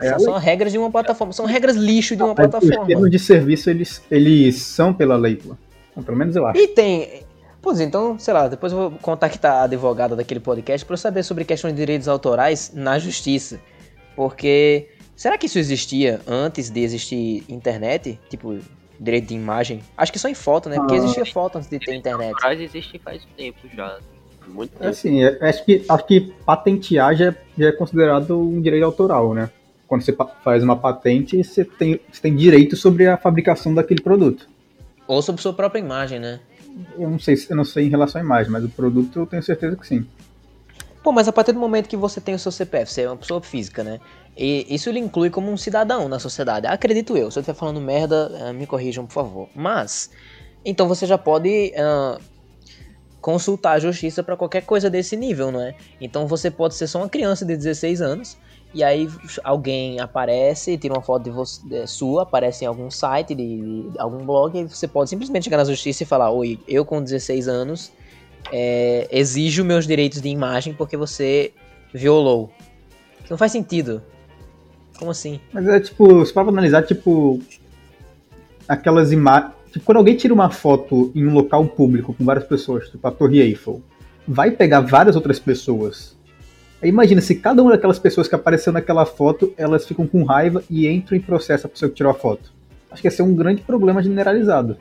É são, lei. são regras de uma plataforma. São regras lixo de uma Mas os plataforma. termos de serviço eles, eles são pela lei, pô. Então, pelo menos eu acho. E tem. Pois então, sei lá, depois eu vou contactar a advogada daquele podcast para eu saber sobre questões de direitos autorais na justiça. Porque. Será que isso existia antes de existir internet? Tipo, direito de imagem? Acho que só em foto, né? Porque Ah. existia foto antes de ter internet. Autorais existem faz tempo já. Muito É tempo. assim, é- acho que, acho que patentear já, é- já é considerado um direito autoral, né? quando você faz uma patente, você tem, você tem direito sobre a fabricação daquele produto. Ou sobre sua própria imagem, né? Eu não sei, eu não sei em relação à imagem, mas o produto eu tenho certeza que sim. Pô, mas a partir do momento que você tem o seu CPF, você é uma pessoa física, né? E isso lhe inclui como um cidadão na sociedade. Acredito eu. Se eu estiver falando merda, uh, me corrijam, por favor. Mas, então você já pode uh, consultar a justiça para qualquer coisa desse nível, não é? Então você pode ser só uma criança de 16 anos e aí alguém aparece, tira uma foto de você, sua, aparece em algum site, de, de, algum blog, e você pode simplesmente chegar na justiça e falar: Oi, eu com 16 anos é, exijo meus direitos de imagem porque você violou. Não faz sentido. Como assim? Mas é tipo, se para analisar, tipo, aquelas imagens. Tipo, quando alguém tira uma foto em um local público com várias pessoas, tipo a Torre Eiffel, vai pegar várias outras pessoas Aí imagina se cada uma daquelas pessoas que apareceu naquela foto, elas ficam com raiva e entram em processo a pessoa que tirou a foto. Acho que esse é um grande problema generalizado.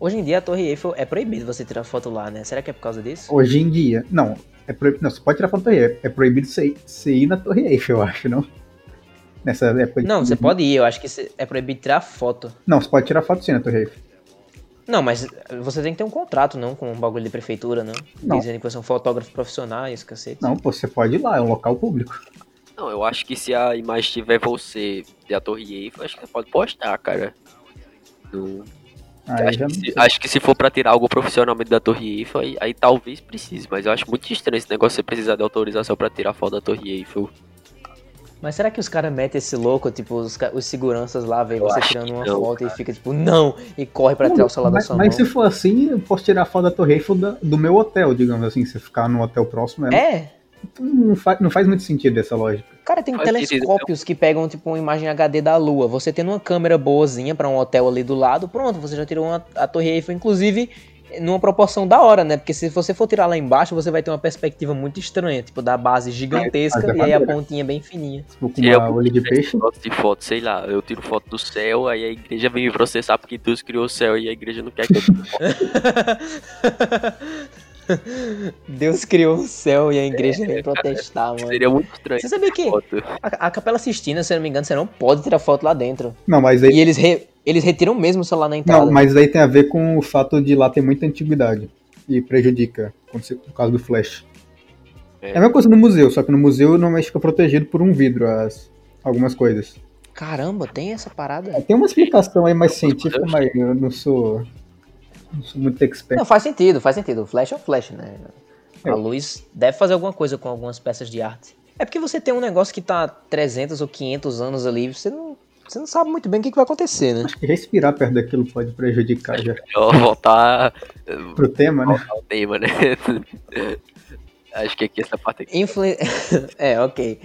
Hoje em dia a Torre Eiffel é proibido você tirar foto lá, né? Será que é por causa disso? Hoje em dia, não. É proibido, não, você pode tirar foto da Torre Eiffel. É proibido você, você ir na Torre Eiffel, eu acho, não? Nessa época Não, você pode ir, eu acho que é proibido tirar foto. Não, você pode tirar foto sim na Torre Eiffel. Não, mas você tem que ter um contrato, não? Com um bagulho de prefeitura, não? não. Dizendo que você é um fotógrafo profissional e esse cacete. Não, pô, você pode ir lá, é um local público. Não, eu acho que se a imagem tiver você e a Torre Eiffel, acho que você pode postar, cara. No... Acho, que se, acho, que se, for pra tirar algo profissionalmente da Torre Eiffel, aí, aí, talvez precise, mas eu acho muito estranho esse negócio de você precisar de autorização pra tirar foto da Torre Eiffel. Mas será que os caras metem esse louco, tipo, os, os seguranças lá, vem você tirando uma não, foto cara. e fica tipo, não, e corre pra tirar o celular mas, da sua mas mão. se for assim, eu posso tirar a foto da Torre Eiffel da, do meu hotel, digamos assim, se ficar no hotel próximo. É? é. Não, faz, não faz muito sentido essa lógica. Cara, tem faz telescópios sentido, que pegam, tipo, uma imagem HD da Lua. Você tendo uma câmera boazinha para um hotel ali do lado, pronto, você já tirou uma, a Torre Eiffel. Inclusive, numa proporção da hora, né? Porque se você for tirar lá embaixo, você vai ter uma perspectiva muito estranha, tipo, da base gigantesca é, e aí a pontinha bem fininha. Tipo, com uma olho de peixe. de foto, sei lá, eu tiro foto do céu, aí a igreja vem me processar porque Deus criou o céu e a igreja não quer que eu tire foto. Deus criou o céu e a igreja é, vem protestar, mano. Seria muito estranho. Você sabia que a, a, Capela Sistina, se eu não me engano, você não pode tirar foto lá dentro. Não, mas aí... E eles, re, eles retiram mesmo o celular na entrada. Não, mas aí tem a ver com o fato de lá ter muita antiguidade. E prejudica, no caso do flash. É. é a mesma coisa no museu, só que no museu normalmente fica protegido por um vidro as, algumas coisas. Caramba, tem essa parada? É, tem uma explicação aí mais científica, mas eu não sou não sou muito expert. Não, faz sentido, faz sentido. O Flash é o Flash, né? É. A luz deve fazer alguma coisa com algumas peças de arte. É porque você tem um negócio que tá 300 ou 500 anos ali, você não, você não sabe muito bem o que, que vai acontecer, né? Acho que respirar perto daquilo pode prejudicar Acho já. Melhor voltar pro tema, né? Voltar tema, né? Acho que aqui essa parte aqui. Influ... é, ok.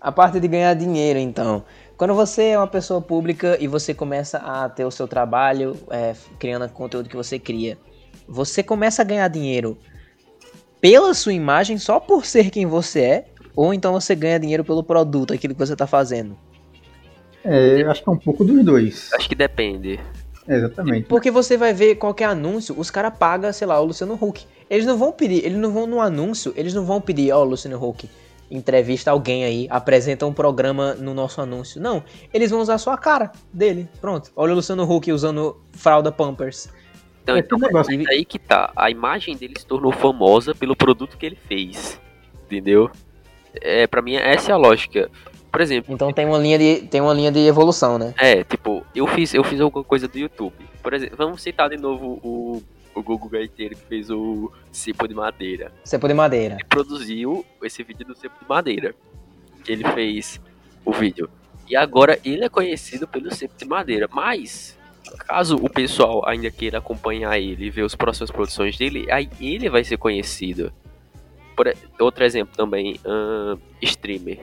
A parte de ganhar dinheiro, então. Quando você é uma pessoa pública e você começa a ter o seu trabalho, é, criando conteúdo que você cria, você começa a ganhar dinheiro pela sua imagem só por ser quem você é, ou então você ganha dinheiro pelo produto, aquilo que você está fazendo? É, eu acho que é um pouco dos dois. Acho que depende. É, exatamente. Porque você vai ver qualquer anúncio, os caras pagam, sei lá, o Luciano Huck. Eles não vão pedir, eles não vão no anúncio, eles não vão pedir, ó, oh, Luciano Huck, entrevista alguém aí, apresenta um programa no nosso anúncio. Não, eles vão usar só a cara dele. Pronto. Olha o Luciano Huck usando fralda Pampers. Então, é então é aí que tá. A imagem dele se tornou famosa pelo produto que ele fez. Entendeu? É, para mim essa é a lógica. Por exemplo. Então tem uma linha de tem uma linha de evolução, né? É, tipo, eu fiz eu fiz alguma coisa do YouTube. Por exemplo, vamos citar de novo o o Google Gaiteiro que fez o Cepo de Madeira. Cepo de Madeira. Ele produziu esse vídeo do Cepo de Madeira. Ele fez o vídeo. E agora ele é conhecido pelo Cepo de Madeira. Mas, caso o pessoal ainda queira acompanhar ele e ver as próximas produções dele, aí ele vai ser conhecido. Por, outro exemplo também, uh, streamer.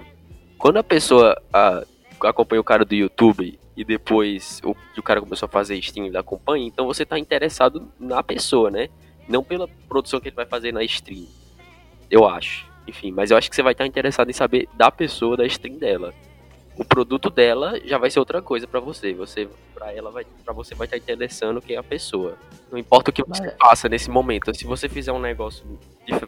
Quando a pessoa uh, acompanha o cara do YouTube e depois o, o cara começou a fazer stream da companhia, então você está interessado na pessoa, né? Não pela produção que ele vai fazer na stream. Eu acho. Enfim, mas eu acho que você vai estar interessado em saber da pessoa, da stream dela. O produto dela já vai ser outra coisa para você. Você para ela vai para você vai estar interessando quem é a pessoa. Não importa o que você faça nesse momento. Se você fizer um negócio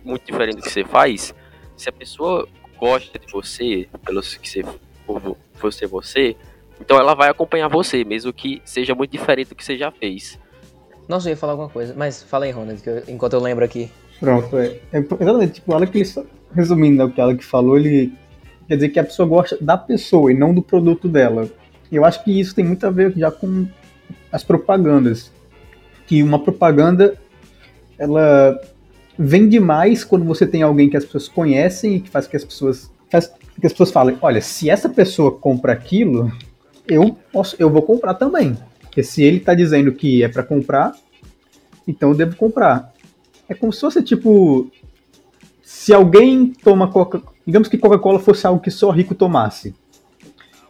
muito diferente do que você faz, se a pessoa gosta de você, pelos que você for, for ser você, então ela vai acompanhar você, mesmo que seja muito diferente do que você já fez. Nossa, eu ia falar alguma coisa, mas fala aí, Ronald, que eu- enquanto eu lembro aqui. Pronto, é, é exatamente, tipo, olha que ele, só- resumindo né, o que ela que falou, ele quer dizer que a pessoa gosta da pessoa e não do produto dela. Eu acho que isso tem muito a ver já com as propagandas. Que uma propaganda, ela vende mais quando você tem alguém que as pessoas conhecem e que faz com que as pessoas faz com que as pessoas falem, olha, se essa pessoa compra aquilo, eu posso, eu vou comprar também. Porque se ele tá dizendo que é para comprar, então eu devo comprar. É como se fosse tipo. Se alguém toma Coca. Digamos que Coca-Cola fosse algo que só rico tomasse.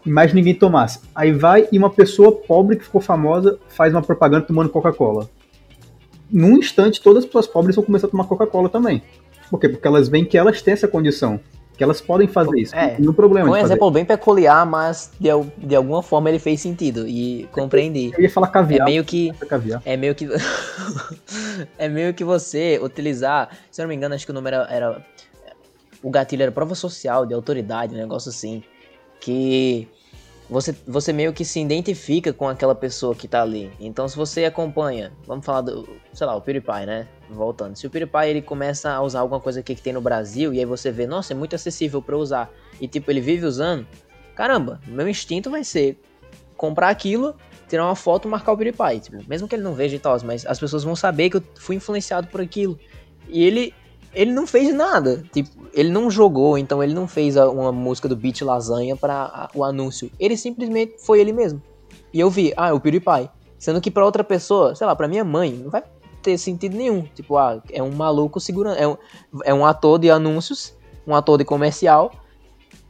E mais ninguém tomasse. Aí vai e uma pessoa pobre que ficou famosa faz uma propaganda tomando Coca-Cola. Num instante, todas as pessoas pobres vão começar a tomar Coca-Cola também. Por quê? Porque elas veem que elas têm essa condição. Que elas podem fazer isso. É, um problema Foi um de fazer. exemplo bem peculiar, mas de, de alguma forma ele fez sentido e compreendi. Eu ia falar É caviar. meio que. caviar. É meio que. é meio que você utilizar. Se eu não me engano, acho que o número era. era- o gatilho era prova social, de autoridade, um negócio assim. Que você, você meio que se identifica com aquela pessoa que tá ali. Então, se você acompanha, vamos falar do, sei lá, o PewDiePie, né? Voltando. Se o PewDiePie ele começa a usar alguma coisa aqui que tem no Brasil, e aí você vê, nossa, é muito acessível eu usar, e tipo, ele vive usando, caramba, meu instinto vai ser comprar aquilo, tirar uma foto marcar o PewDiePie. Tipo, mesmo que ele não veja e tal, mas as pessoas vão saber que eu fui influenciado por aquilo. E ele. Ele não fez nada. Tipo, ele não jogou, então ele não fez uma música do Beat Lasanha para o anúncio. Ele simplesmente foi ele mesmo. E eu vi, ah, é o PewDiePie. Sendo que pra outra pessoa, sei lá, pra minha mãe, não vai ter sentido nenhum. Tipo, ah, é um maluco segurando. É um, é um ator de anúncios, um ator de comercial,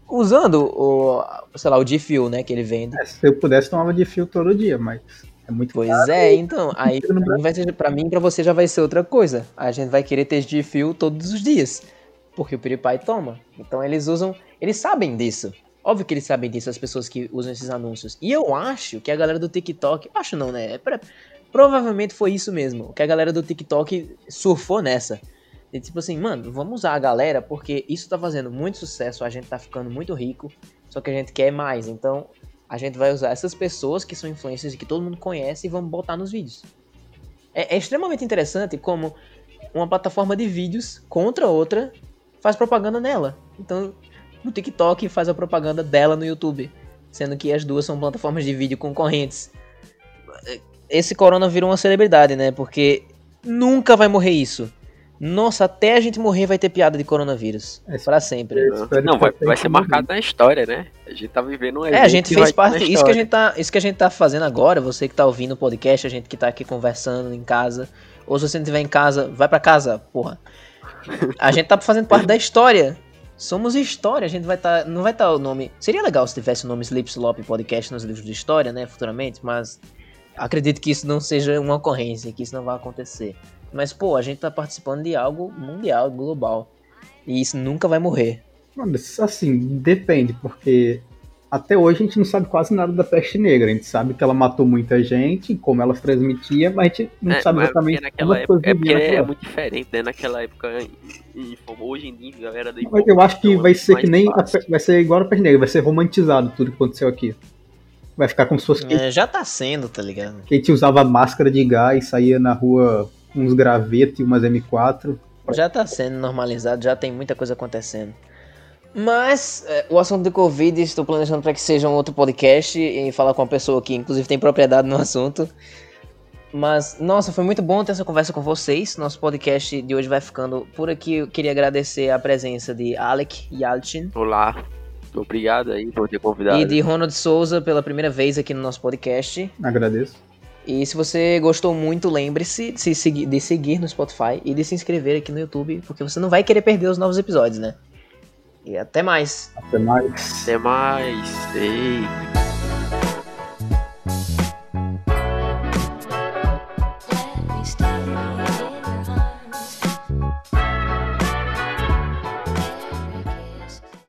usando o, sei lá, o G-Fuel, né, que ele vende. É, se eu pudesse, tomava de fio todo dia, mas é muito Pois caro é, então, aí vai ser, pra mim e pra você já vai ser outra coisa. A gente vai querer ter de fio todos os dias, porque o PewDiePie toma. Então eles usam, eles sabem disso. Óbvio que eles sabem disso, as pessoas que usam esses anúncios. E eu acho que a galera do TikTok, acho não, né? É pra- provavelmente foi isso mesmo, que a galera do TikTok surfou nessa. E tipo assim, mano, vamos usar a galera porque isso tá fazendo muito sucesso, a gente tá ficando muito rico, só que a gente quer mais. Então, a gente vai usar essas pessoas que são influencers e que todo mundo conhece e vamos botar nos vídeos. É, é extremamente interessante como uma plataforma de vídeos contra outra faz propaganda nela. Então, no TikTok faz a propaganda dela no YouTube, sendo que as duas são plataformas de vídeo concorrentes. Esse corona virou uma celebridade, né? Porque nunca vai morrer isso. Nossa, até a gente morrer vai ter piada de coronavírus. É, Pra sempre. Não, vai, vai ser marcado na história, né? A gente tá vivendo um É, a gente fez parte. Isso que, a gente tá, isso que a gente tá fazendo agora, você que tá ouvindo o podcast, a gente que tá aqui conversando em casa. Ou se você não estiver em casa, vai pra casa, porra. A gente tá fazendo parte da história. Somos história, a gente vai estar. não vai estar o nome. Seria legal se tivesse o nome Slip Slop Podcast nos livros de história, né, futuramente, mas acredito que isso não seja uma ocorrência, que isso não vai acontecer. Mas, pô, a gente tá participando de algo mundial, global. E isso nunca vai morrer. Mano, assim, depende, porque até hoje a gente não sabe quase nada da peste negra. A gente sabe que ela matou muita gente, como ela transmitia, mas a gente não É, sabe mas exatamente porque como época, é porque é naquela muito diferente, né? Naquela época, e, hoje em dia, a galera da Mas eu acho que vai é ser que nem. a vai ser igual a peste negra, vai ser romantizado tudo que aconteceu aqui. Vai ficar como se fosse que, É, já tá sendo, tá ligado? gente usava máscara de gás, saía na rua uns gravetos e umas M4. Já tá sendo normalizado, já tem muita coisa acontecendo. Mas é, o assunto do Covid, estou planejando para que seja um outro podcast e falar com uma pessoa que inclusive tem propriedade no assunto. Mas, nossa, foi muito bom ter essa conversa com vocês. Nosso podcast de hoje vai ficando por aqui. Eu queria agradecer a presença de Alec Yalchin Olá, obrigado aí por ter convidado. e de Ronald Souza pela primeira vez aqui no nosso podcast. Agradeço. E se você gostou muito, lembre-se de, se seguir- de seguir no Spotify e de se inscrever aqui no YouTube, porque você não vai querer perder os novos episódios, né? E até mais! Até mais. Até mais. Ei.